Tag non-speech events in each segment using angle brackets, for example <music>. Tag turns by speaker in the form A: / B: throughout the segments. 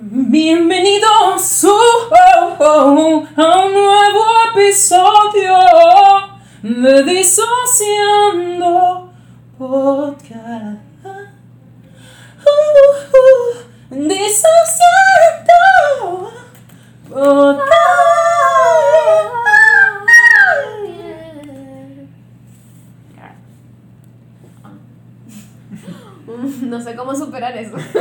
A: Bienvenidos uh, oh, oh, a un nuevo episodio de Disociando Podcast. Uh, uh, disociando <laughs>
B: No sé cómo superar eso. <laughs>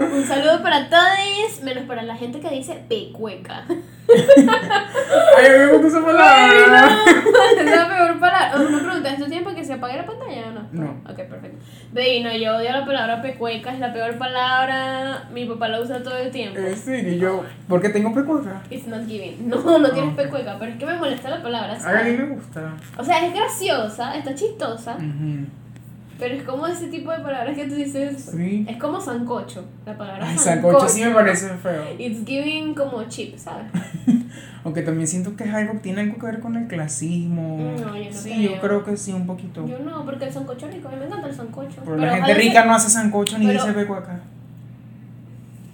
B: Un saludo para todos, menos para la gente que dice pecueca.
A: Ay, me gusta esa palabra. <laughs>
B: es la peor palabra. Una pregunta, ¿esto tiempo que se apague la pantalla o no?
A: No.
B: Ok, perfecto. Baby, no, yo odio la palabra pecueca, es la peor palabra. Mi papá la usa todo el tiempo.
A: Eh, sí, y yo, ¿por qué tengo pecueca?
B: It's not giving. No, no tienes pecueca, pero es que me molesta la palabra.
A: Ay, a mí
B: ¿sabes?
A: me gusta.
B: O sea, es graciosa, está chistosa,
A: Ujú.
B: Pero es como ese tipo de palabras que tú dices.
A: Sí.
B: Es como sancocho, la palabra
A: Ay, sancocho sí me parece feo.
B: It's giving como chip, ¿sabes? <laughs>
A: Aunque también siento que es algo, tiene algo que ver con el clasismo.
B: No, yo no
A: sí,
B: creo.
A: yo creo que sí, un poquito.
B: Yo no, porque el sancocho es rico, a mí me encanta el sancocho.
A: Pero la gente rica no hace sancocho ni dice pecueca.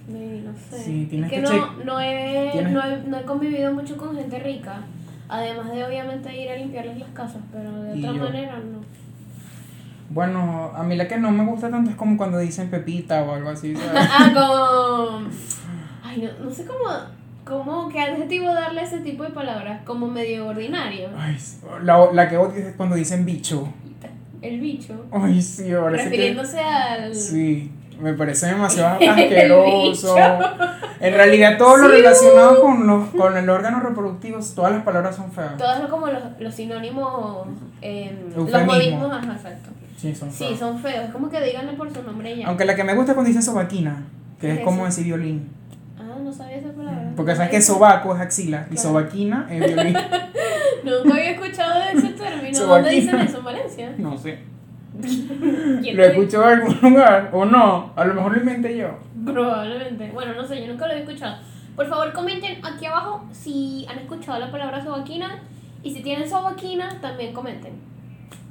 B: Baby, no sé.
A: Sí, tienes
B: es que,
A: que
B: no, no, he,
A: tienes-
B: no, he, no he convivido mucho con gente rica. Además de obviamente ir a limpiarles las casas, pero de
A: Y
B: otra
A: yo.
B: manera no.
A: Bueno, a mí la que no me gusta tanto es como cuando dicen pepita o algo así, ¿sabes? <laughs>
B: ah, como. Ay, no, no sé cómo. ¿Cómo qué adjetivo darle a ese tipo de palabras? Como medio ordinario.
A: Ay, la, la que odio es cuando dicen bicho.
B: El bicho.
A: Ay, sí, que...
B: Refiriéndose al.
A: Sí, me parece demasiado <laughs> asqueroso. En realidad todo lo
B: Sí.
A: relacionado con, los, con el órgano reproductivo, todas las palabras son feas.
B: Todos son como los, los sinónimos. Eh, los modismos, ajá, exacto.
A: Sí, son
B: Sí,
A: feas.
B: son feos. Es como que díganle por su nombre y ya.
A: Aunque la que me gusta es cuando dicen sobaquina, que
B: ¿Qué
A: es
B: es
A: como decir violín.
B: Ah, no sabía esa palabra.
A: Porque sabes que sobaco es axila y
B: Claro.
A: sobaquina es <laughs> violín.
B: Nunca había escuchado de ese término.
A: Sobaquina.
B: ¿Dónde dicen eso? ¿En Valencia?
A: No sé. <laughs>
B: ¿Quién
A: Lo escuchado en algún lugar o no. A lo mejor lo inventé yo.
B: Probablemente. Bueno, no sé, yo nunca lo he escuchado. Por favor, comenten aquí abajo si han escuchado la palabra sobaquina. Y si tienen sobaquina, también comenten.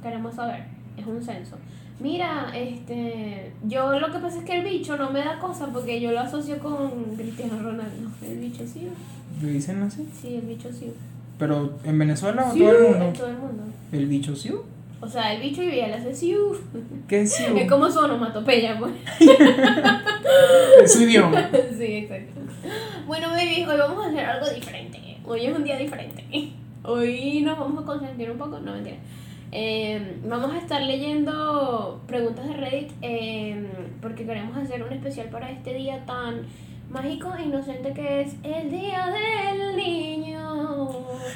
B: Queremos saber. Es un censo. Mira, este. Yo lo que pasa es que el bicho no me da cosa porque yo lo asocio con Cristiano Ronaldo. El bicho sí.
A: ¿Lo dicen así?
B: Sí, el bicho sí.
A: Pero en Venezuela o
B: Sí,
A: todo el
B: en
A: mundo.
B: todo el mundo.
A: El bicho sí.
B: O sea, el bicho y él hace siu.
A: ¿Qué es sí?
B: Es como su onomatopeya, pues. <laughs>
A: Es su idioma.
B: sí, exacto. Bueno, baby, hoy vamos a hacer algo diferente. Hoy es un día diferente. Hoy nos vamos a consentir un poco. No, mentira. Eh, vamos a estar leyendo preguntas de Reddit eh, porque queremos hacer un especial para este día tan mágico e inocente que es el Día del Niño.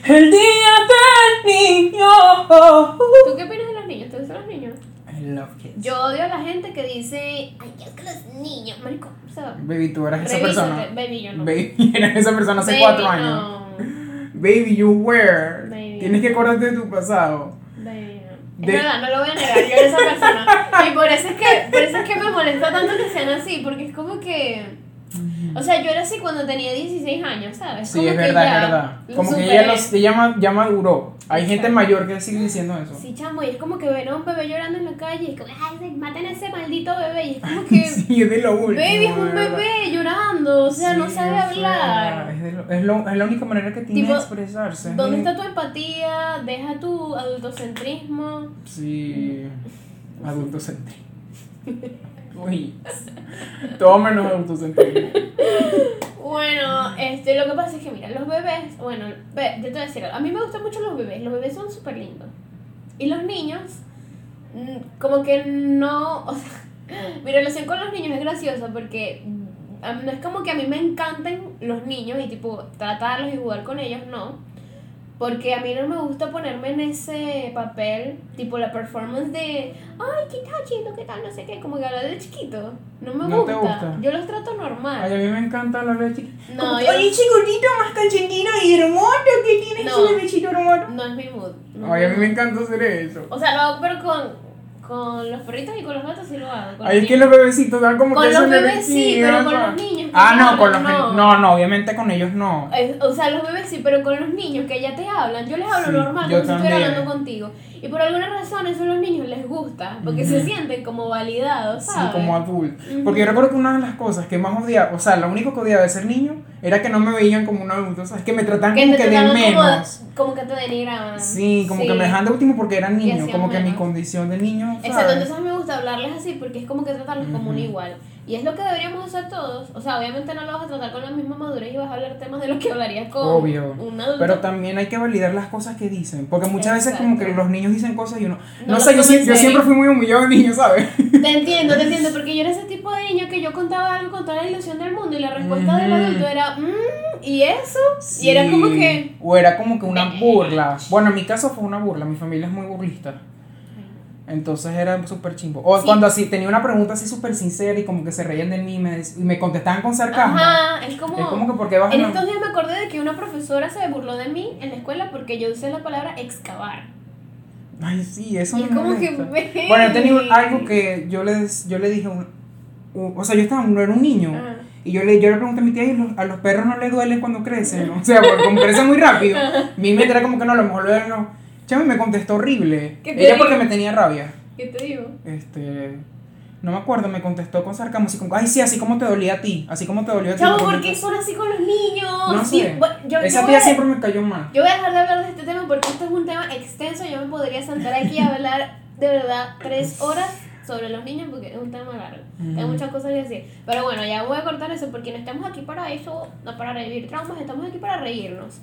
A: El día del niño.
B: ¿Tú qué opinas de los niños? ¿Te gustan los niños?
A: I love kids.
B: Yo odio a la gente que dice, ay, yo que los niños, marico, o sea,
A: Baby, tú eras esa persona.
B: baby, yo no.
A: Baby, <laughs> eras esa persona hace
B: Baby,
A: cuatro años.
B: no.
A: Baby, you were.
B: Baby.
A: Tienes que acordarte de tu pasado.
B: No. Es
A: De-
B: verdad, no lo voy a negar, yo era esa persona. Y por eso es que, por eso es que me molesta tanto que sean así, porque es como que. O sea, yo era así cuando tenía 16 años, ¿sabes?
A: Sí,
B: Como
A: es
B: que
A: verdad,
B: ya
A: es verdad. Como que ella, los, ella ya maduró. Hay gente mayor que sigue diciendo eso.
B: Sí, chamo, y es como que ven a un bebé llorando en la calle y es como, ay, maten a ese maldito bebé. Y es como <laughs> que,
A: Sí, es de lo último.
B: baby, es un bebé llorando, o sea, no sabe
A: sea,
B: hablar.
A: Es, de lo- es, lo- es la única manera que tiene
B: Tipo,
A: de expresarse. es
B: ¿Dónde está tu empatía? Deja tu adultocentrismo.
A: Sí, <laughs> adultocentrismo. Uy, todo menos adultocentrismo. <laughs>
B: Este, lo que pasa es que, mira, los bebés, bueno, yo te voy a decir algo, a mí me gustan mucho los bebés, los bebés son súper lindos. Y los niños, mm, como que no, <laughs> o sea, mi relación con los niños es graciosa porque mm, no es como que a mí me encanten los niños y tipo tratarlos y jugar con ellos, no. Porque a mí no me gusta ponerme en ese papel, tipo la performance de, ay, ¿qué tal, chido? ¿Qué tal? No sé qué, como que hablar de chiquito. No me
A: ¿No te
B: gusta. Yo los trato normal.
A: Ay, a mí me encanta la leche.
B: No,
A: Ay,
B: yo-
A: chiquitito, más canchetino y hermoso que tiene
B: No.
A: bebecito hermoso.
B: No es mi mood. no
A: Ay, a mí me encanta hacer eso.
B: O sea, lo hago, pero con, con los perritos y con los gatos sí lo hago. Los
A: es que los bebecitos dan como
B: Con
A: que
B: los bebés sí, pero con los niños que
A: Ah, no, con los no.
B: no.
A: no, obviamente con ellos no.
B: Es- O sea, los bebés sí, pero con los niños que ya te hablan, yo les hablo
A: Sí,
B: normal,
A: yo
B: como si estuviera hablando contigo. Y por alguna razón eso a los niños les gusta, porque se sienten como validados,
A: Sí,
B: ¿sabes?
A: como adulto.
B: Ujú.
A: Porque yo recuerdo que una de las cosas que más odiaba, o sea, lo único que odiaba de ser niño era que no me veían como un adulto, o sea, es que me trataban
B: que
A: como que de menos.
B: como, como que te denigraban.
A: Sí, como
B: Sí.
A: que me dejaban de último porque era niño,
B: hacían
A: como que mi condición de niño. ¿sabes?
B: Exacto, entonces me gusta hablarles así porque es como que tratarlos como un igual. Y es lo que deberíamos hacer todos. O sea, obviamente no lo vas a tratar con la misma madurez y vas a hablar temas de los que hablarías con
A: Obvio.
B: un adulto.
A: Pero también hay que validar las cosas que dicen, porque muchas veces como que los niños dicen cosas y uno...
B: No
A: sé, yo, yo siempre fui muy humillado de niño, ¿sabes?
B: Te entiendo, te entiendo, porque yo era ese tipo de niño que yo contaba algo con toda la ilusión del mundo y la respuesta del
A: Ujú.
B: adulto era, mmm, ¿y eso? Y era como
A: Sí.
B: que...
A: O era como que una burla. Bueno, en mi caso fue una burla, mi familia es muy burlista. Entonces era súper chimbo. O
B: Sí.
A: cuando así tenía una pregunta así súper sincera y como que se reían de mí y me, y me contestaban con sarcasmo.
B: Ajá, es como...
A: Es como que porque
B: En
A: a...
B: estos días me acordé de que una profesora se burló de mí en la escuela porque yo usé la palabra excavar.
A: Ay, sí, eso
B: Y
A: me
B: es como que, ve.
A: Bueno, he tenido algo que yo le, yo le dije, un- un- o sea, yo estaba, no era un niño.
B: Ajá.
A: Y yo le, yo le pregunté a mi tía, ¿y los- a los perros no les duele cuando crecen? ¿no? O sea, porque como crecen muy rápido, mi mente era como que no, a lo mejor no. Chame me contestó horrible.
B: ¿Qué te
A: Ella
B: digo?
A: porque me tenía rabia.
B: ¿Qué te digo?
A: Este. No me acuerdo, me contestó con sarcasmo, así como, ay, sí, así como te dolía a ti, así como te dolió a ti.
B: Chavo, ¿por qué son así con los niños?
A: No
B: Sí,
A: sé.
B: bueno, yo,
A: Esa
B: yo
A: tía
B: a-
A: siempre me cayó mal.
B: Yo voy a dejar de hablar de este tema porque esto es un tema extenso. Yo me podría sentar aquí a hablar de verdad tres horas sobre los niños porque es un tema largo.
A: Ujú.
B: Tengo muchas cosas que decir. Pero bueno, ya voy a cortar eso porque no estamos aquí para eso, no para revivir traumas, estamos aquí para reírnos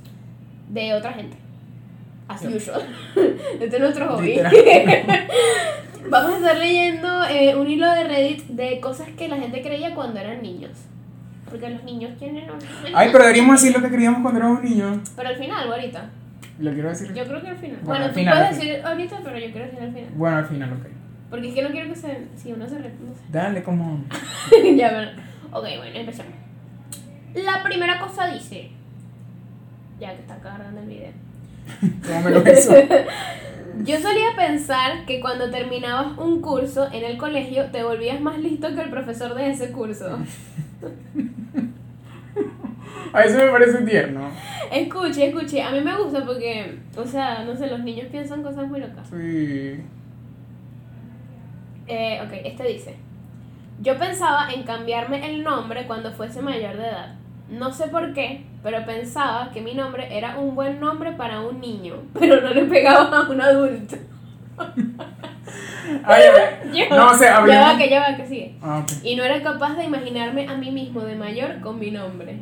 B: de otra gente. As usual. <laughs> Este es nuestro hobby. <laughs> Vamos a estar leyendo eh, un hilo de Reddit de cosas que la gente creía cuando eran niños. Porque los niños tienen un... <laughs>
A: Ay, pero deberíamos decir lo que queríamos cuando éramos niños.
B: Pero al final ahorita.
A: Lo quiero decir.
B: Yo creo que al final.
A: Bueno,
B: Bueno,
A: al
B: tú
A: final,
B: puedes decir ahorita, pero yo quiero decir al final.
A: Bueno, al final, ok.
B: Porque es que no quiero que se. Si uno se re- no
A: Dale, como.
B: ya, bueno. Ok, bueno, empecemos. La primera cosa dice. Ya que está cargando el video.
A: ¿Cómo me lo hizo? <laughs>
B: Yo solía pensar que cuando terminabas un curso en el colegio te volvías más listo que el profesor de ese curso. <laughs>
A: A eso me parece tierno.
B: Escuche, escuche, a mí me gusta porque, o sea, no sé, los niños piensan cosas muy locas.
A: Sí.
B: Eh, ok, este dice. Yo pensaba en cambiarme el nombre cuando fuese mayor de edad. No sé por qué, pero pensaba que mi nombre era un buen nombre para un niño, <laughs> pero no le pegaba a un adulto. <laughs>
A: Ay. <laughs>
B: Yo-
A: No, sea,
B: Ya va, que ya va, que sigue.
A: Ah, ok.
B: Y no era capaz de imaginarme a mí mismo de mayor con mi nombre.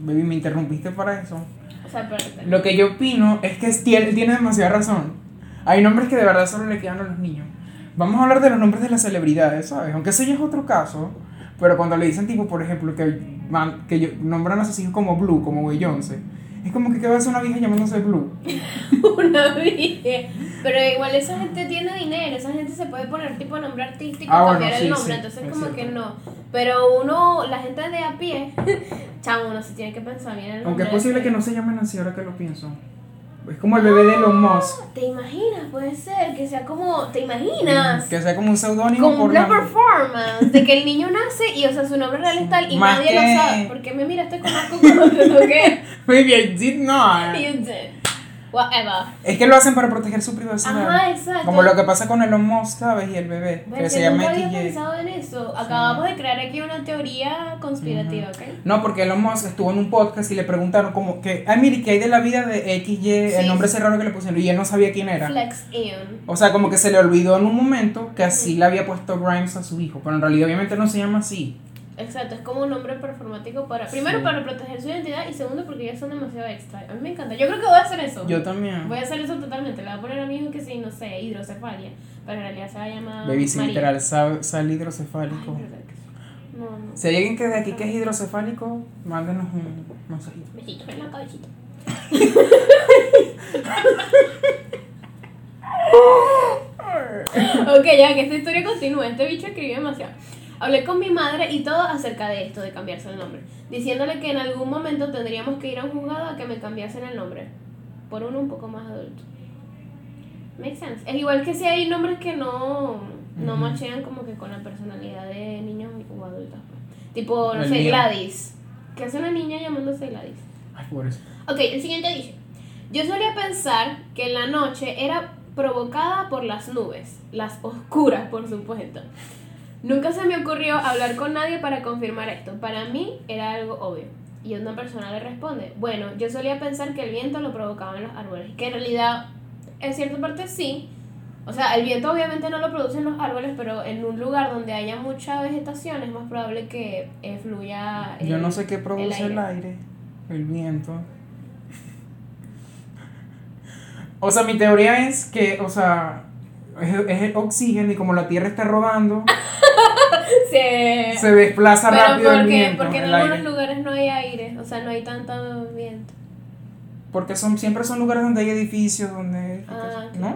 A: Baby, me interrumpiste para eso.
B: O sea, espérate.
A: Lo que yo opino es que es- tiene, tiene demasiada razón. Hay nombres que de verdad solo le quedan a los niños. Vamos a hablar de los nombres de las celebridades, ¿sabes? Aunque ese ya es otro caso. Pero cuando le dicen, tipo, por ejemplo, que, man- que yo- nombran a sus hijos como Blue, como Beyoncé, es como que ¿qué va a hacer una vieja llamándose Blue? <laughs>
B: Una vieja. Pero igual esa gente tiene dinero, esa gente se puede poner tipo nombre artístico
A: Ah,
B: y
A: bueno,
B: cambiar
A: sí,
B: el nombre,
A: sí,
B: entonces
A: es
B: como
A: cierto.
B: que no. Pero uno, la gente de a pie, <laughs> chamo, uno se tiene que pensar bien el nombre.
A: Aunque es posible que no se llamen así ahora que lo pienso. Es como el bebé de Elon Musk.
B: ¿Te imaginas? Puede ser que sea como, ¿te imaginas?
A: Que sea como un seudónimo
B: Como
A: por
B: una performance de que el niño nace y, o sea, su nombre real es tal y
A: Más
B: nadie
A: que-
B: lo sabe. Porque me mira, te conozco como te toqué. <laughs>
A: Baby, I did not. <laughs>
B: You did. Whatever.
A: Es que lo hacen para proteger su privacidad.
B: Ajá, exacto.
A: Como lo que pasa con Elon Musk, ¿sabes? Y el bebé, que se llama
B: había pensado en eso. Acabamos de crear aquí una teoría conspirativa, ¿ok?
A: No, porque Elon Musk estuvo en un podcast y le preguntaron como que, ay, mire, ¿qué hay de la vida de XY,
B: Sí,
A: el nombre
B: sí.
A: ese raro que le pusieron? Y él no sabía quién era.
B: Flex in.
A: O sea, como que se le olvidó en un momento que así le había puesto Grimes a su hijo, pero en realidad obviamente no se llama así.
B: Exacto, es como un nombre performático para. Primero
A: Sí.
B: para proteger su identidad y segundo porque ya son demasiado extra. A mí me encanta. Yo creo que voy a hacer eso.
A: Yo también.
B: Voy a hacer eso totalmente. Le voy a poner a mi hijo que sí, no sé, hidrocefalia. Pero en realidad se va a llamar.
A: Baby, si literal, sal, sal
B: Ay,
A: hidrocefálico.
B: sí. No, no.
A: Si hay alguien que de aquí que es hidrocefálico, mándenos un mensajito.
B: Besitos en la cabecita. <laughs> ok, ya que esta historia continúa. Este bicho escribió demasiado. Hablé con mi madre y todo acerca de esto, de cambiarse el nombre. Diciéndole que en algún momento tendríamos que ir a un juzgado a que me cambiasen el nombre. Por uno un poco más adulto. Makes sense. Es igual que si hay nombres que no, no machean como que con la personalidad de niños o adultos. pues. Tipo, no
A: El
B: sé,
A: mío.
B: Gladys. ¿Qué hace una niña llamándose Gladys?
A: Ay, por eso.
B: Ok, el siguiente dice. Yo solía pensar que en la noche era provocada por las nubes, las oscuras, por supuesto. Nunca se me ocurrió hablar con nadie para confirmar esto. Para mí era algo obvio. Y una persona le responde, bueno, yo solía pensar que el viento lo provocaba en los árboles. Que en realidad, en cierta parte sí. O sea, el viento obviamente no lo producen los árboles, pero en un lugar donde haya mucha vegetación es más probable que eh, fluya.
A: Yo
B: el-
A: no sé qué produce el
B: aire.
A: aire, el, viento. O sea, mi teoría es que, o sea, es, es el oxígeno y como la Tierra está rodando, <laughs> <laughs>
B: Se-
A: se desplaza
B: pero
A: rápido el
B: porque,
A: viento,
B: porque en
A: el
B: algunos
A: aire.
B: lugares no hay aire, o sea, no hay tanto viento.
A: Porque son, siempre son lugares donde hay edificios, donde...
B: Ah,
A: ¿No?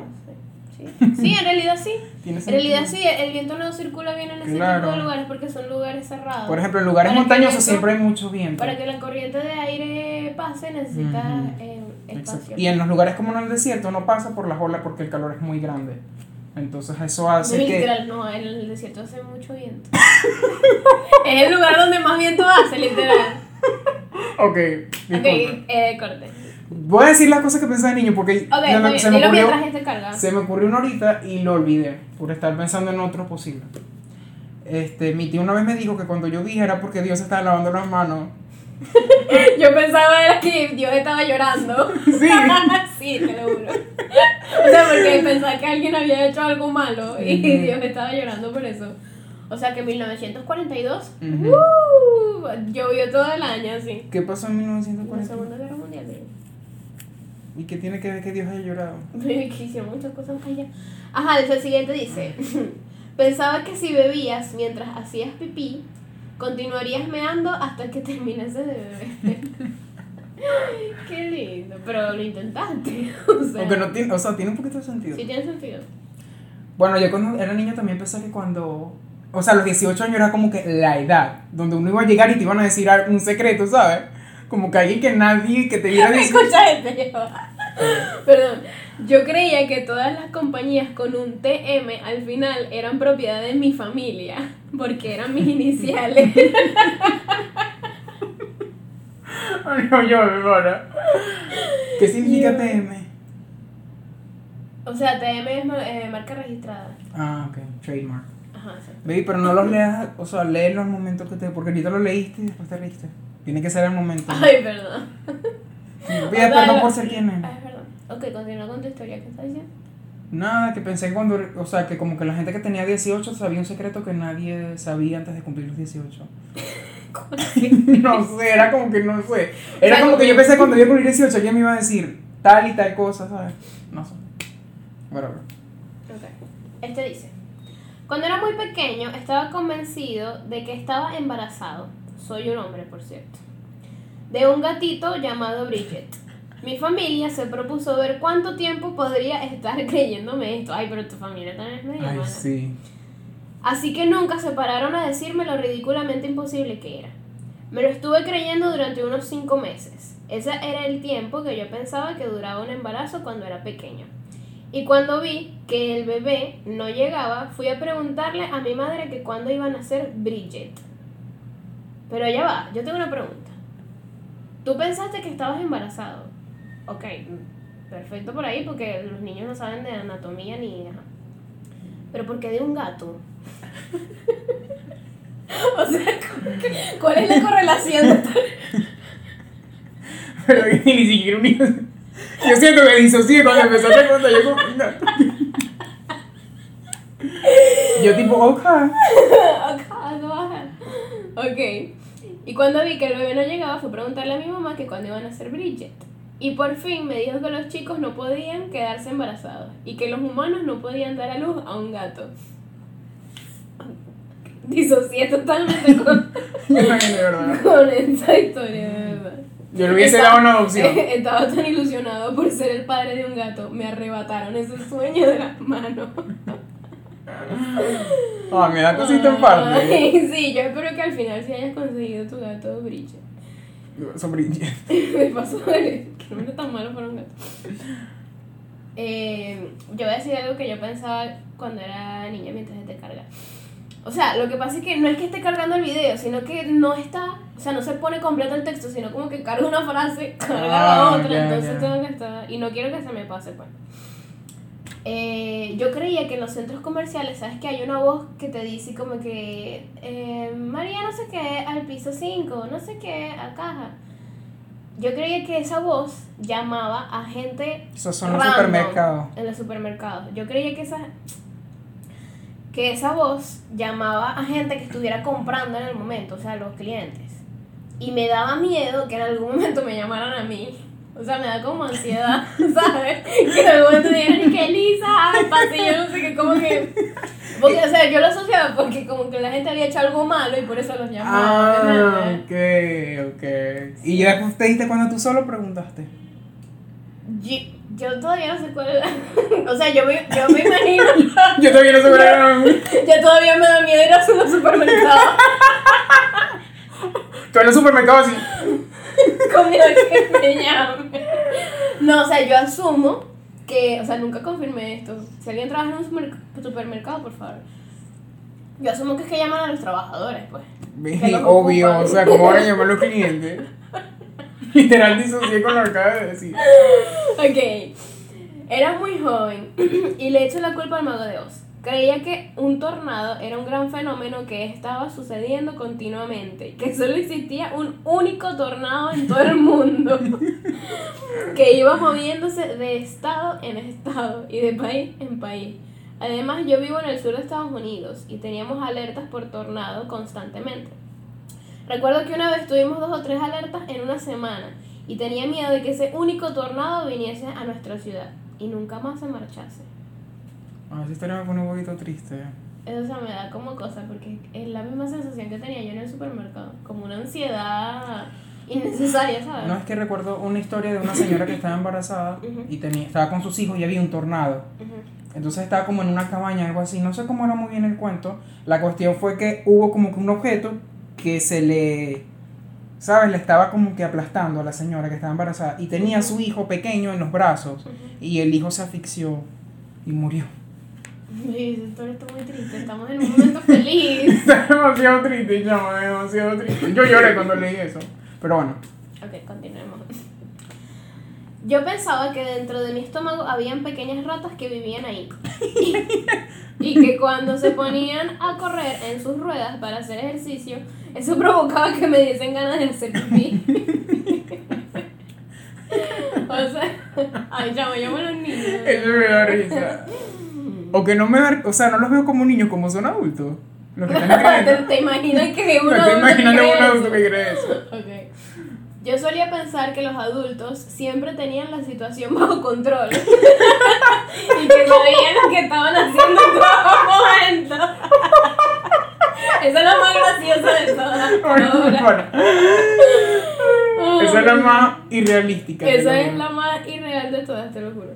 B: sí. Sí. Sí, en realidad sí. <laughs>
A: ¿Tiene
B: En realidad sí, el viento no circula bien en ese
A: Claro.
B: tipo de lugares porque son lugares cerrados.
A: Por ejemplo, en lugares
B: Para
A: montañosos
B: el viento-
A: siempre hay mucho viento.
B: Para que la corriente de aire pase necesita eh, espacio.
A: Y en los lugares como en el desierto no pasa por las olas porque el calor es muy grande. Entonces eso hace
B: No,
A: que...
B: literal, no, en el desierto hace mucho viento. <laughs> es el lugar donde más viento hace, literal.
A: Ok,
B: Ok,
A: disculpa.
B: eh, corte.
A: Voy a decir las cosas que pensaba de niño porque
B: Ok,
A: se, me,
B: está
A: se me ocurrió,
B: este
A: se me ocurrió una horita y lo olvidé por estar pensando en otro posible. Este, mi tío una vez me dijo que cuando yo dije era porque Dios estaba lavando las manos. <laughs>
B: Yo pensaba era que Dios estaba llorando.
A: Sí. <laughs>
B: sí, te lo juro. O sea, porque pensaba que alguien había hecho algo malo y
A: Ujú.
B: Dios estaba llorando por eso. O sea que en 1942
A: Ujú.
B: uh, llovió todo el año, sí.
A: ¿Qué pasó en
B: La
A: 1940?
B: Segunda Guerra Mundial.
A: ¿Y qué tiene que ver que Dios haya llorado?
B: Que hicieron muchas cosas allá. Ajá, el siguiente dice: <laughs> Pensaba que si bebías mientras hacías pipí, continuarías meando hasta que terminases de beber. <laughs> Qué lindo, pero lo intentaste. <laughs> O sea,
A: Aunque no tiene, o sea, tiene un poquito de sentido.
B: sí tiene sentido.
A: Bueno, yo cuando era niño también pensé que cuando. O sea, los 18 años era como que la edad donde uno iba a llegar y te iban a decir un secreto, ¿sabes? Como que alguien que nadie que te viera decir. <laughs>
B: Escucha este. Perdón. Yo creía que todas las compañías con un TM al final eran propiedad de mi familia, porque eran mis iniciales.
A: Ay, no, yo, ahora. ¿Qué significa
B: Yo-
A: TM?
B: O sea, TM es eh, marca registrada.
A: Ah, ok, trademark.
B: Ajá, sí.
A: Baby, pero no los leas, o sea, léelo al momento que te. Porque ahorita lo leíste y después te reíste. Tiene que ser al momento.
B: Ay, perdón.
A: Pide perdón por ser quien es.
B: Ay, perdón. Ok, continúa con tu historia. ¿Qué estás diciendo?
A: Nada, que pensé cuando. O sea, que como que la gente que tenía 18 sabía un secreto que nadie sabía antes de cumplir los 18. <laughs> <laughs> no sé, era como que no sé. Era
B: sea,
A: como que yo pensé que cuando iba a cumplir 18 alguien me iba a decir tal y tal cosa, ¿sabes? No sé. Whatever.
B: Ok. Este dice: Cuando era muy pequeño, estaba convencido de que estaba embarazado. Soy un hombre, por cierto. De un gatito llamado Bridget. Mi familia se propuso ver cuánto tiempo podría estar <laughs> creyéndome esto. Ay, pero tu familia también es medio
A: Ay,
B: mala.
A: sí.
B: Así que nunca se pararon a decirme lo ridículamente imposible que era. Me lo estuve creyendo durante unos cinco meses. Ese era el tiempo que yo pensaba que duraba un embarazo cuando era pequeño. Y cuando vi que el bebé no llegaba, fui a preguntarle a mi madre que cuándo iba a nacer Bridget. Pero ya va, yo tengo una pregunta. ¿Tú pensaste que estabas embarazado? Ok, perfecto por ahí porque los niños no saben de anatomía ni... ajá. Pero ¿por qué de un gato? <laughs> o sea, ¿cuál es la correlación? <laughs>
A: Pero que ni siquiera un hijo. Yo siento que disocié cuando empezaste a contar. Yo como. Yo tipo, ok.
B: Acá, baja. Ok. Y cuando vi que el bebé no llegaba, fui a preguntarle a mi mamá que cuándo iban a ser Bridget. Y por fin me dijo que los chicos no podían quedarse embarazados y que los humanos no podían dar a luz a un gato. Disocié totalmente <laughs> con, esta <laughs> historia, de verdad.
A: Yo le hubiese
B: Estaba-
A: dado una adopción.
B: Estaba tan ilusionado por ser el padre de un gato. Me arrebataron ese sueño de las manos.
A: Ah, me da cosita en parte.
B: Sí, yo espero que al final sí hayas conseguido tu gato Bridget.
A: Sobre <laughs>
B: Me pasó <laughs> que no tan malo para un gato. Eh, yo voy a decir algo que yo pensaba cuando era niña mientras te carga. O sea, lo que pasa es que no es que esté cargando el video, sino que no está, o sea, no se pone completo el texto, sino como que carga una frase, <laughs> carga
A: Ah,
B: la otra,
A: ya,
B: entonces tengo que estar, y no quiero que se me pase, pues. Eh, yo creía que en los centros comerciales, ¿sabes? Que hay una voz que te dice como que, eh, María no sé qué, al piso 5, no sé qué, a caja. Yo creía que esa voz llamaba a gente
A: Esos son los supermercados.
B: En los supermercados. Yo creía que esa que esa voz llamaba a gente que estuviera comprando en el momento, o sea, los clientes. Y me daba miedo que en algún momento me llamaran a mí. O sea, me da como ansiedad, <laughs> ¿sabes? Que algún momento me dijeran, que Lisa, al pasillo, no sé qué, como que... Porque, o sea, yo lo asociaba porque como que la gente había hecho algo malo y por eso los llamaba.
A: Ah, ok, ok. Y ya te diste cuando tú solo preguntaste.
B: Yo, yo todavía no sé cuál es la... <laughs> O sea, yo me, yo me imagino... <laughs>
A: Yo todavía no sé cuál era.
B: Ya todavía me da miedo ir a los supermercados.
A: Tú en el supermercado así. <laughs>
B: con que me llame. No, o sea, yo asumo que, o sea, nunca confirmé esto. Si alguien trabaja en un supermer- supermercado, por favor. Yo asumo que es que llaman a los trabajadores, pues. Que los
A: Obvio,
B: ocupan.
A: o sea, ¿cómo van a llamar los clientes? <laughs> Literal disocié con lo que acabas de decir.
B: Ok. Era muy joven <clears throat> y le echo la culpa al mago de Oz. Creía que un tornado era un gran fenómeno que estaba sucediendo continuamente, que solo existía un único tornado en todo el mundo, <laughs> que iba moviéndose de estado en estado y de país en país. Además, yo vivo en el sur de Estados Unidos y teníamos alertas por tornado constantemente. Recuerdo que una vez tuvimos dos o tres alertas en una semana y tenía miedo de que ese único tornado viniese a nuestra ciudad y nunca más se marchase.
A: Ah, esa historia me pone un poquito triste.
B: Eso o sea, me da como cosa porque es la misma sensación que tenía yo en el supermercado, como una ansiedad innecesaria, ¿sabes?
A: No es que recuerdo una historia de una señora que estaba embarazada <laughs> y tenía, estaba con sus hijos y había un tornado. Entonces estaba como en una cabaña, algo así. No sé cómo era muy bien el cuento. La cuestión fue que hubo como que un objeto que se le, ¿sabes? Le estaba como que aplastando a la señora que estaba embarazada. Y tenía a su hijo pequeño en los brazos. Y el hijo se asfixió y murió.
B: Esa historia está muy triste, estamos en un momento feliz.
A: Está <laughs> demasiado triste, chama, demasiado triste. Yo lloré cuando leí eso. Pero bueno.
B: Ok, continuemos. Yo pensaba que dentro de mi estómago habían pequeñas ratas que vivían ahí. Y, <laughs> y que cuando se ponían a correr en sus ruedas para hacer ejercicio, eso provocaba que me diesen ganas de hacer pipí. <laughs> o sea, ay, me llamo a los niños.
A: Eso me da risa. O que no me da, o sea, no los veo como niños, como son adultos. Los que están <laughs>
B: ¿Te,
A: creyendo.
B: te imaginas que uno
A: Me estoy imaginando un <laughs> adulto que
B: que
A: cree eso. <laughs>
B: Ok. Yo solía pensar que los adultos siempre tenían la situación bajo control y que sabían lo que estaban haciendo en todo momento. Esa es la más graciosa de todas.
A: esa es la más irrealística. te
B: Esa es la más irreal de todas, te lo juro.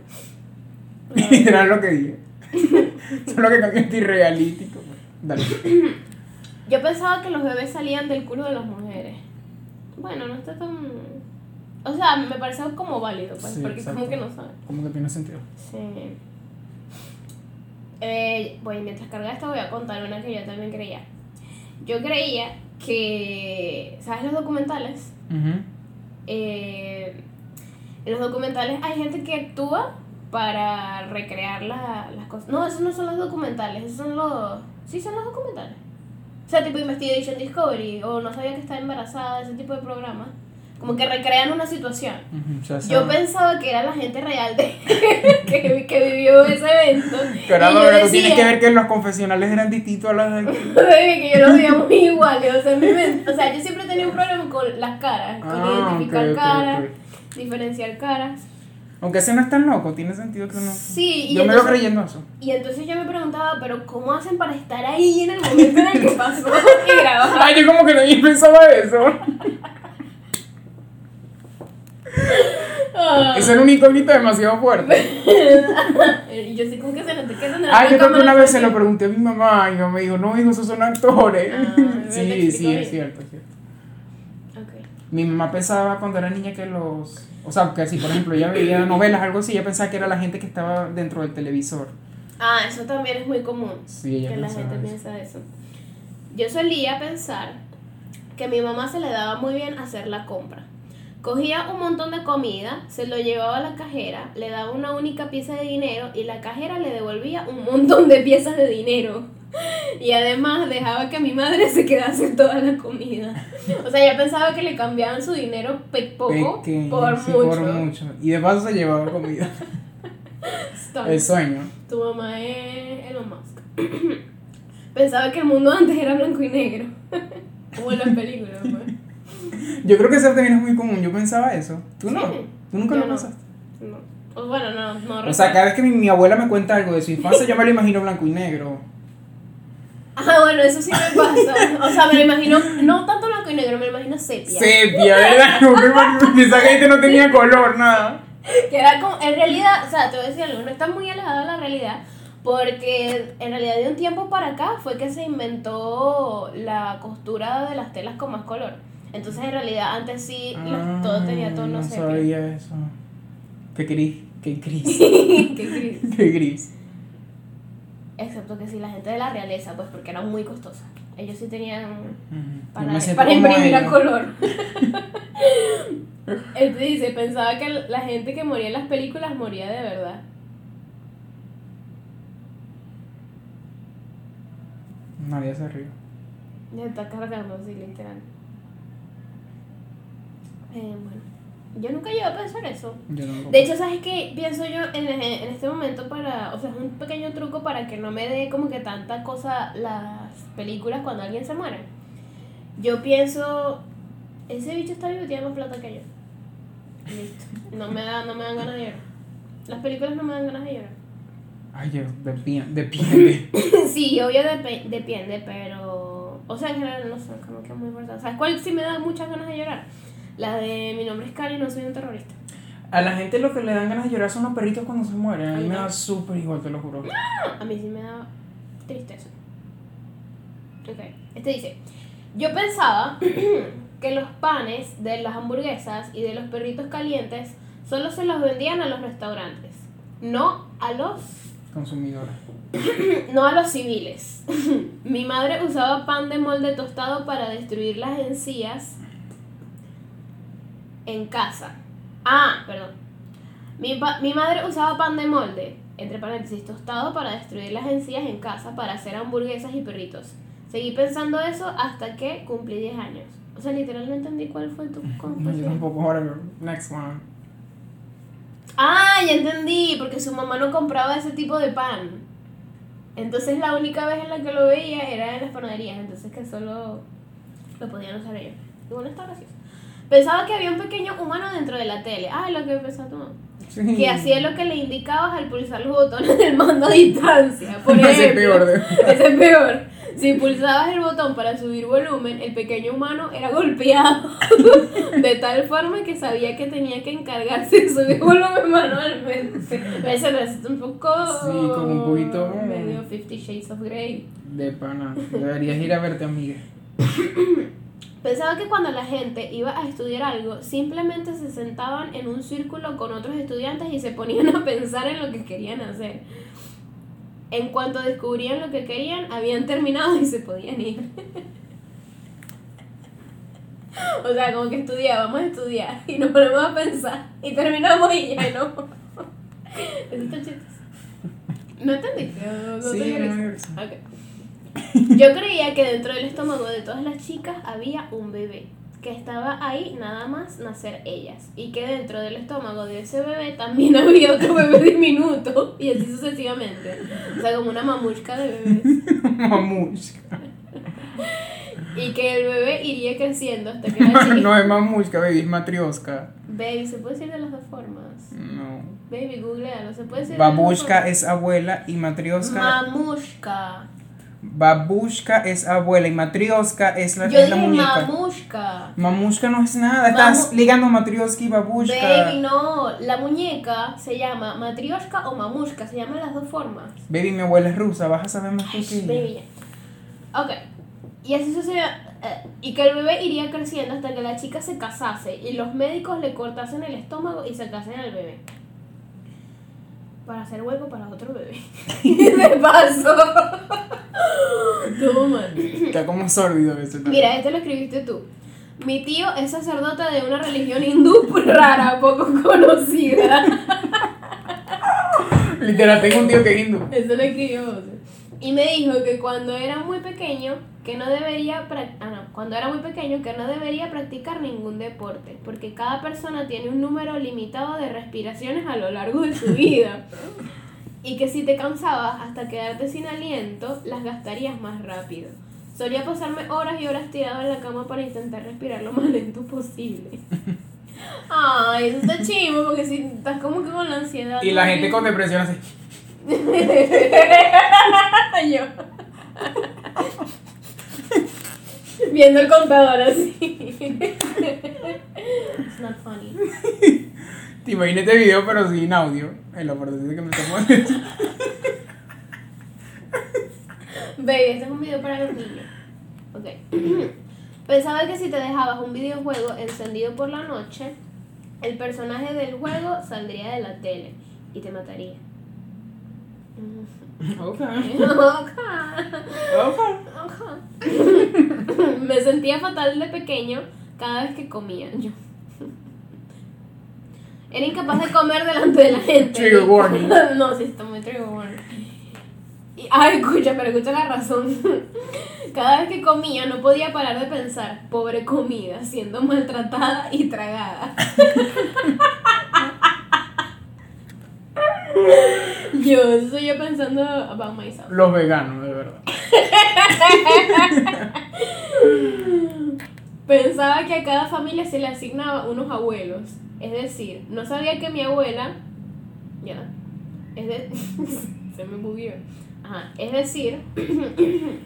A: Literal lo que dije. <laughs> Solo que cambiaste irrealístico. Dale. <coughs>
B: Yo pensaba que los bebés salían del culo de las mujeres. Bueno, no está tan. O sea, me parece como válido, pues,
A: Sí,
B: porque
A: exacto.
B: como que no saben.
A: Como que tiene sentido.
B: Sí. Eh, bueno, mientras carga esto voy a contar una que yo también creía. Yo creía que, ¿sabes los documentales?
A: Ujú.
B: Eh, en los documentales hay gente que actúa para recrear la- las cosas. No, esos no son los documentales, esos son los... Sí, son los documentales. O sea, tipo Investigation Discovery o No sabía que estaba embarazada, ese tipo de programas. Como que recrean una situación. Yo pensaba que era la gente real de, <laughs> que, que vivió ese evento.
A: Pero tú tienes que ver que los confesionales eran distintos a los de <laughs>
B: que yo los veía muy iguales. O sea, en mi mente- o sea, yo siempre tenía un problema con las caras, con
A: Ah,
B: identificar caras, diferenciar caras.
A: Aunque ese no es tan loco, tiene sentido que uno.
B: Sí, y
A: Yo me veo
B: entonces-
A: creyendo eso.
B: Y entonces yo me preguntaba, pero ¿cómo hacen para estar ahí en el momento en el que pasó <laughs> y grabar?
A: Ay, yo como que no pensaba eso.
B: Ah.
A: Eso era un incógnito demasiado fuerte. <laughs>
B: Y yo sí como que se noté que tendrá
A: Ah,
B: la
A: yo creo que una vez se lo pregunté a mi mamá y mi mamá me dijo, no, hijo, esos son actores.
B: Ah, <laughs> ¿me
A: sí, sí,
B: bien?
A: es cierto, es cierto.
B: Ok.
A: Mi mamá pensaba cuando era niña que los... O sea, que si por ejemplo ella veía novelas, algo así, ella pensaba que era la gente que estaba dentro del televisor.
B: Ah, eso también es muy común.
A: Sí, ella
B: que la gente
A: eso.
B: piensa eso. Yo solía pensar que a mi mamá se le daba muy bien hacer la compra. Cogía un montón de comida, se lo llevaba a la cajera, le daba una única pieza de dinero y la cajera le devolvía un montón de piezas de dinero. Y además dejaba que mi madre se quedase <laughs> toda la comida. O sea, ella pensaba que le cambiaban su dinero pe- poco
A: Pequeño,
B: por
A: sí,
B: mucho.
A: por mucho. Y de paso se llevaba comida. El sueño.
B: Tu mamá es Elon Musk. <coughs> Pensaba que el mundo antes era blanco y negro. <laughs> Como en las películas, pues. <laughs>
A: Yo creo que eso también es muy común. Yo pensaba eso. ¿Tú no?
B: Sí.
A: ¿Tú nunca
B: Yo
A: lo
B: no.
A: pensaste?
B: No. O bueno, no, no
A: O sea, cada vez que mi, mi abuela me cuenta algo de su infancia, yo me lo imagino blanco y negro.
B: Ah, bueno, eso sí me pasa. O sea, me lo imagino, no tanto blanco y negro, me lo imagino sepia.
A: Sepia, ¿verdad? No me imagino- Esa gente no tenía color, nada.
B: Que era como, en realidad, o sea, te voy a decir algo, no está muy alejado de la realidad, porque en realidad de un tiempo para acá fue que se inventó la costura de las telas con más color. Entonces, en realidad, antes sí, las- todo tenía tono
A: Ah, No
B: sepia.
A: sabía eso. Qué gris. Qué gris. <laughs>
B: Qué gris.
A: Qué gris.
B: Excepto que sí, la gente de la realeza, pues porque era muy costosa. Ellos sí tenían para, para imprimir a color. Él <laughs> <laughs> te dice, pensaba que la gente que moría en las películas moría de verdad.
A: Nadie se ríe.
B: Ya está cargando así, literal. Eh, bueno, yo nunca llegué a pensar eso.
A: Yo no
B: De hecho, ¿sabes qué? Pienso yo en, en este momento para, o sea, es un pequeño truco para que no me dé como que tanta cosa las películas cuando alguien se muere. Yo pienso, ese bicho está vivo tiene más plata que yo. Listo. No me, da, no me dan ganas de llorar. Las películas no me dan ganas de llorar.
A: Ay, yo, depende. depende. <laughs>
B: Sí, obvio depe- depende, pero. O sea, en general no sé, como que muy importante. ¿Sabes cuál sí me da muchas ganas de llorar? La de mi nombre es Cali no soy un terrorista.
A: A la gente lo que le dan ganas de llorar son los perritos cuando se mueren. A mí me da súper igual, te lo juro.
B: A mí sí me da tristeza. Ok, este dice: Yo pensaba <clears throat> que los panes de las hamburguesas y de los perritos calientes solo se los vendían a los restaurantes, no a los
A: Consumidora. <clears throat>
B: no a los civiles. <laughs> Mi madre usaba pan de molde tostado para destruir las encías en casa. Ah, perdón. Mi, mi madre usaba pan de molde, entre paréntesis, tostado para destruir las encías en casa para hacer hamburguesas y perritos. Seguí pensando eso hasta que cumplí 10 años. O sea, literalmente entendí cuál fue tu
A: No, <laughs> yo
B: conclusión.
A: tampoco. Whatever. Next one.
B: Ah, ya entendí, porque su mamá no compraba ese tipo de pan. Entonces la única vez en la que lo veía era en las panaderías, entonces que solo lo podían usar ellos. Y bueno, está gracioso. Pensaba que había un pequeño humano dentro de la tele. Ah, lo que pensaba tu mamá.
A: Sí.
B: Que hacía lo que le indicabas al pulsar los botones del mando a distancia. <laughs> Por
A: ese es peor, de-
B: ese es peor. Si pulsabas el botón para subir volumen, el pequeño humano era golpeado <laughs> de tal forma que sabía que tenía que encargarse de subir volumen manualmente. Ese no es un poco.
A: Sí, como un poquito,
B: medio Fifty Shades of Grey.
A: De pana. Deberías ir a verte, amiga. <laughs>
B: Pensaba que cuando la gente iba a estudiar algo, simplemente se sentaban en un círculo con otros estudiantes y se ponían a pensar en lo que querían hacer. En cuanto descubrían lo que querían, habían terminado y se podían ir. <laughs> o sea, como que estudiábamos a estudiar y nos ponemos a pensar y terminamos y ya no. <laughs> Eso está chistoso. ¿No entendiste? ¿No, no
A: Sí, no.
B: Yo creía que dentro del estómago de todas las chicas había un bebé, que estaba ahí nada más nacer ellas, y que dentro del estómago de ese bebé también <laughs> había otro bebé diminuto, y así sucesivamente. O sea, como una mamushka de bebés. <laughs>
A: Mamushka.
B: Y que el bebé iría creciendo hasta que <laughs> la
A: no es mamushka, baby, es matrioska.
B: Baby, se puede decir de las dos formas.
A: No.
B: Baby, googlealo, se puede decir de las dos
A: Babushka
B: formas.
A: es abuela y matrioska.
B: Mamushka.
A: Babushka es abuela y matrioska es la,
B: Yo
A: es la
B: dije
A: muñeca.
B: mamushka.
A: Mamushka no es nada, estás
B: Mamu-
A: ligando matrioska y babushka.
B: Baby, no, la muñeca se llama matrioshka o mamushka, se llaman las dos formas.
A: Baby, mi abuela es rusa, vas a saber más que
B: Ay,
A: ella.
B: baby. Ok, y así sucede, eh, y que el bebé iría creciendo hasta que la chica se casase y los médicos le cortasen el estómago y sacasen al bebé. Para hacer hueco para otro bebé. de paso. Toma.
A: Está como sórdido eso. también.
B: Mira, este lo escribiste tú. Mi tío es sacerdote de una religión hindú <laughs> rara, poco conocida.
A: Literal, tengo un tío que es hindú.
B: Eso lo escribió José. Y me dijo que cuando era muy pequeño, que no debería ah, no, cuando era muy pequeño que no debería practicar ningún deporte, porque cada persona tiene un número limitado de respiraciones a lo largo de su vida. <laughs> Y que si te cansabas hasta quedarte sin aliento, las gastarías más rápido. Solía pasarme horas y horas tirado en la cama para intentar respirar lo más lento posible. <laughs> Ay, eso está chivo, porque si estás como que con la ansiedad.
A: Y la gente con depresión así. <laughs>
B: Yo. Viendo el contador así. It's not funny. <laughs>
A: Te imaginas este video, pero sin audio. En la parte de que me tomo eso.
B: Baby, este es un video para los niños. Ok. Pensaba que si te dejabas un videojuego encendido por la noche, el personaje del juego saldría de la tele y te mataría.
A: Ok.
B: Ok.
A: Ok.
B: Me sentía fatal de pequeño cada vez que comía yo. Era incapaz de comer delante de la gente.
A: Trigger warning. <laughs>
B: No, sí, está muy trigger warning. Y, ay, escucha, pero escucha la razón. Cada vez que comía no podía parar de pensar, pobre comida, siendo maltratada y tragada. <laughs> <laughs> Yo, eso yo pensando about myself.
A: Los veganos, de verdad. <laughs>
B: Pensaba que a cada familia se le asignaba unos abuelos. Es decir, no sabía que mi abuela. Ya. Es de. <laughs> se me bugueó. Ajá. Es decir, <clears throat>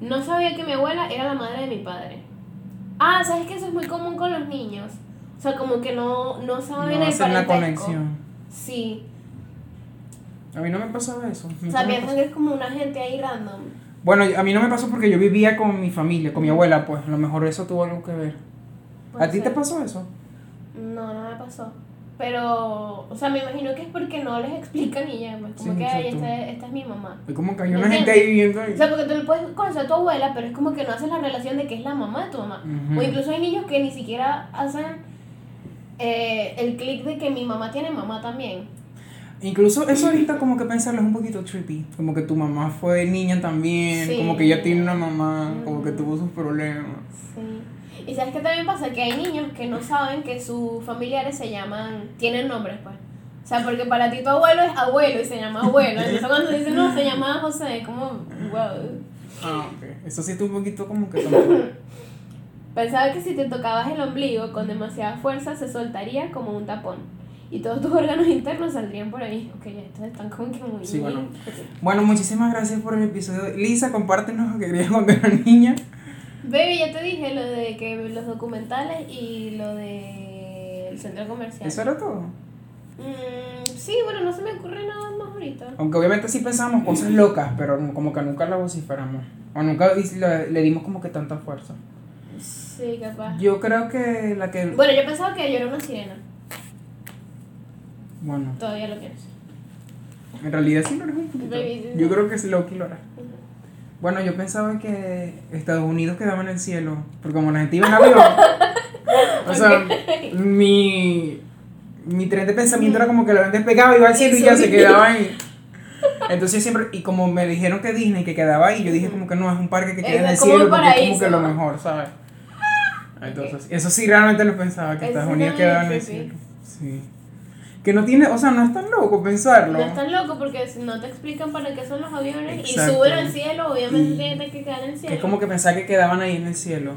B: no sabía que mi abuela era la madre de mi padre. Ah, ¿sabes que eso es muy común con los niños? O sea, como que no, no saben
A: No
B: el
A: hacen la conexión.
B: Sí.
A: A mí no me pasaba eso.
B: O sea, piensan que es como una gente ahí random.
A: Bueno, a mí no me pasó porque yo vivía con mi familia, con mi abuela, pues a lo mejor eso tuvo algo que ver. ¿A ti te pasó eso?
B: No, no me pasó. Pero, o sea, me imagino que es porque no les explican y ya, pues como
A: Sí,
B: que, ay, esta, esta es mi mamá.
A: Es como que hay
B: ¿Me
A: una gente ahí viviendo ahí.
B: O sea, porque tú le puedes conocer a tu abuela, pero es como que no haces la relación de que es la mamá de tu mamá. O incluso hay niños que ni siquiera hacen eh, el clic de que mi mamá tiene mamá también.
A: Incluso eso ahorita como que pensarlo es un poquito trippy. Como que tu mamá fue niña también,
B: Sí.
A: como que ella tiene una mamá, como que tuvo sus problemas.
B: Sí. Y sabes que también pasa que hay niños que no saben que sus familiares se llaman, tienen nombres, pues. O sea, porque para ti tu abuelo es abuelo y se llama abuelo. Entonces cuando dicen, no, se llama José, es como, wow.
A: Ah, ok. Eso sí está un poquito como que. <laughs>
B: Pensaba que si te tocabas el ombligo con demasiada fuerza se soltaría como un tapón. Y todos tus órganos internos saldrían por ahí. Ok, estos están como que muy...
A: Sí, bueno.
B: Ok.
A: Bueno, muchísimas gracias por el episodio. Lisa, compártenos lo que querías cuando eras niña.
B: Baby, ya te dije lo de que los documentales y lo de el centro comercial.
A: Eso era todo.
B: Mm, sí, bueno, no se me ocurre nada más ahorita.
A: Aunque obviamente sí pensábamos cosas locas, pero como que nunca las vociferamos. O nunca le, le dimos como que tanta fuerza.
B: Sí, capaz.
A: Yo creo que la que...
B: Bueno, yo pensaba que yo era una sirena.
A: Bueno,
B: Todavía lo pienso.
A: en realidad sí lo eres un poquito. Yo creo que es Loki lo hará. Bueno, yo pensaba que Estados Unidos quedaba en el cielo, porque como la gente iba en avión, o sea, mi, mi tren de pensamiento era como que la gente despegaba, iba al cielo y ya se quedaba ahí. Entonces siempre, y como me dijeron que Disney que quedaba ahí, yo dije como que no, es un parque que queda en el cielo porque es como que lo mejor, ¿sabes? Entonces, eso sí realmente lo pensaba, que Estados Unidos quedaba en el cielo. Sí. Que no tiene, o sea, no es tan loco pensarlo.
B: No es tan loco porque no te explican para qué son los aviones
A: Exacto.
B: y suben al cielo, obviamente tienen que quedar en el cielo.
A: Es como que pensaba que quedaban ahí en el cielo.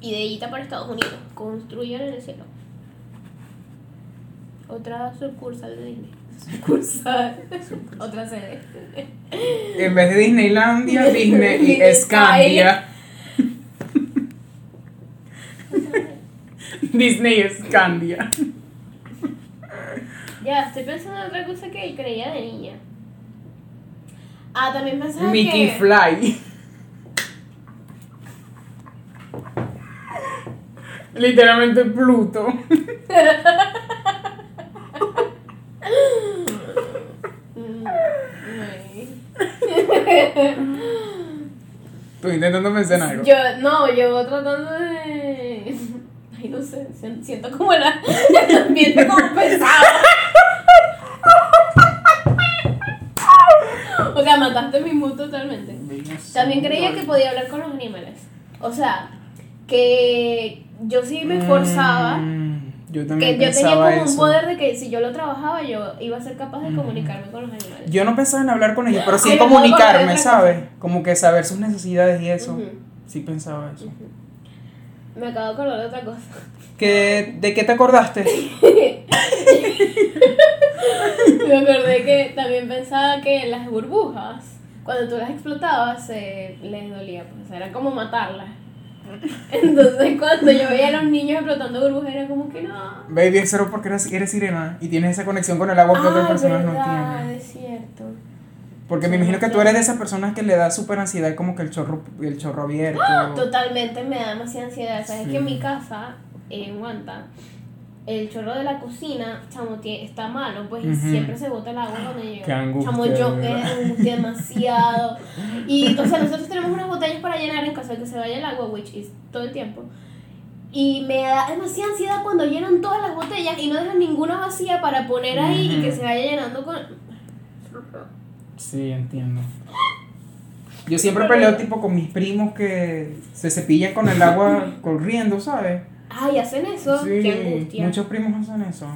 B: Ahí para Estados Unidos, construyen en el cielo. Otra sucursal de Disney. <laughs> Sucursal. Otra sede.
A: En vez de Disneylandia, <laughs> Disney y <laughs>
B: Disney
A: Scandia. Disney Scandia.
B: Ya, estoy pensando en otra cosa que creía de niña. Ah, también pensaba
A: Mickey
B: que...
A: Fly. <laughs> Literalmente Pluto. <laughs> Estoy intentando pensar en algo.
B: Yo, no, yo tratando de. <laughs> Ay, no sé, si- siento como la. El ambiente como pesado. Sea, mataste mi mood totalmente. También creía que podía hablar con los animales. O sea, que yo sí me esforzaba.
A: Mm, yo también
B: Que yo tenía
A: pensaba
B: como un poder de que si yo lo trabajaba, yo iba a ser capaz de comunicarme con los animales.
A: Yo no pensaba en hablar con ellos, pero sí en comunicarme, ¿sabes? Como que saber sus necesidades y eso. Sí pensaba eso.
B: Me acabo de acordar de otra cosa.
A: ¿Qué, ¿De qué te acordaste? <laughs> <laughs>
B: Me acordé que también pensaba que las burbujas, cuando tú las explotabas, eh, les dolía, pues era como matarlas. <laughs> Entonces cuando yo veía a los niños explotando burbujas era como que no.
A: Baby, es solo porque eres, eres sirena y tienes esa conexión con el agua que otras
B: Ah,
A: personas no tienen.
B: es cierto.
A: Porque me imagino que tú eres de esas personas que le da súper ansiedad como que el chorro, el chorro abierto.
B: Totalmente me da demasiada ansiedad. Sabes
A: Sí.
B: que en mi casa, en Guanta, el chorro de la cocina, chamo, está malo, pues y siempre se bota el agua cuando llega.
A: Qué angustia,
B: Chamo, yo me angustia demasiado. Y, o sea, nosotros tenemos unas botellas para llenar en caso de que se vaya el agua, which is todo el tiempo. Y me da demasiada ansiedad cuando llenan todas las botellas y no dejan ninguna vacía para poner ahí y que se vaya llenando con.
A: Sí, entiendo. Yo siempre peleo tipo con mis primos que se cepillan con el agua corriendo, ¿sabes?
B: Ay, hacen eso.
A: Sí,
B: Qué angustia.
A: muchos primos hacen eso.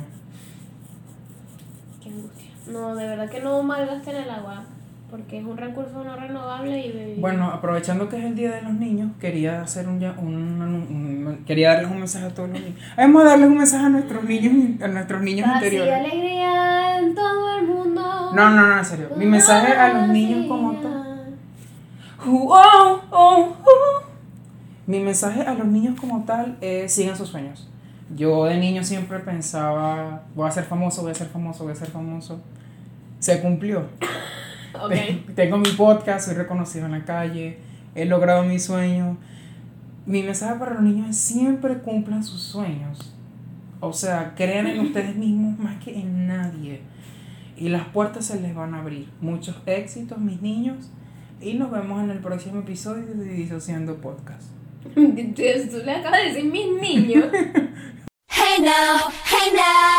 B: Qué angustia. No, de verdad que no malgasten el agua, porque es un recurso no renovable y...
A: Bueno, aprovechando que es el Día de los Niños, quería hacer un, ya- un, un- un- quería darles un mensaje a todos los niños. <laughs> Vamos a darles un mensaje a nuestros niños, a nuestros niños
B: Paz y alegría en todo el mundo.
A: No, no, no, en serio. Mi mensaje a los niños como tal. Oh, oh, oh. Mi mensaje a los niños como tal es sigan sus sueños. Yo de niño siempre pensaba, voy a ser famoso, voy a ser famoso, voy a ser famoso. Se cumplió.
B: Ok. <laughs>
A: Tengo mi podcast, soy reconocido en la calle, he logrado mi sueño. Mi mensaje para los niños es siempre cumplan sus sueños. O sea, crean en <laughs> ustedes mismos más que en nadie. Y las puertas se les van a abrir. Muchos éxitos, mis niños. Y nos vemos en el próximo episodio de Disociando Podcast.
B: Tú le acabas de decir mis niños.
C: Hey now, hey now.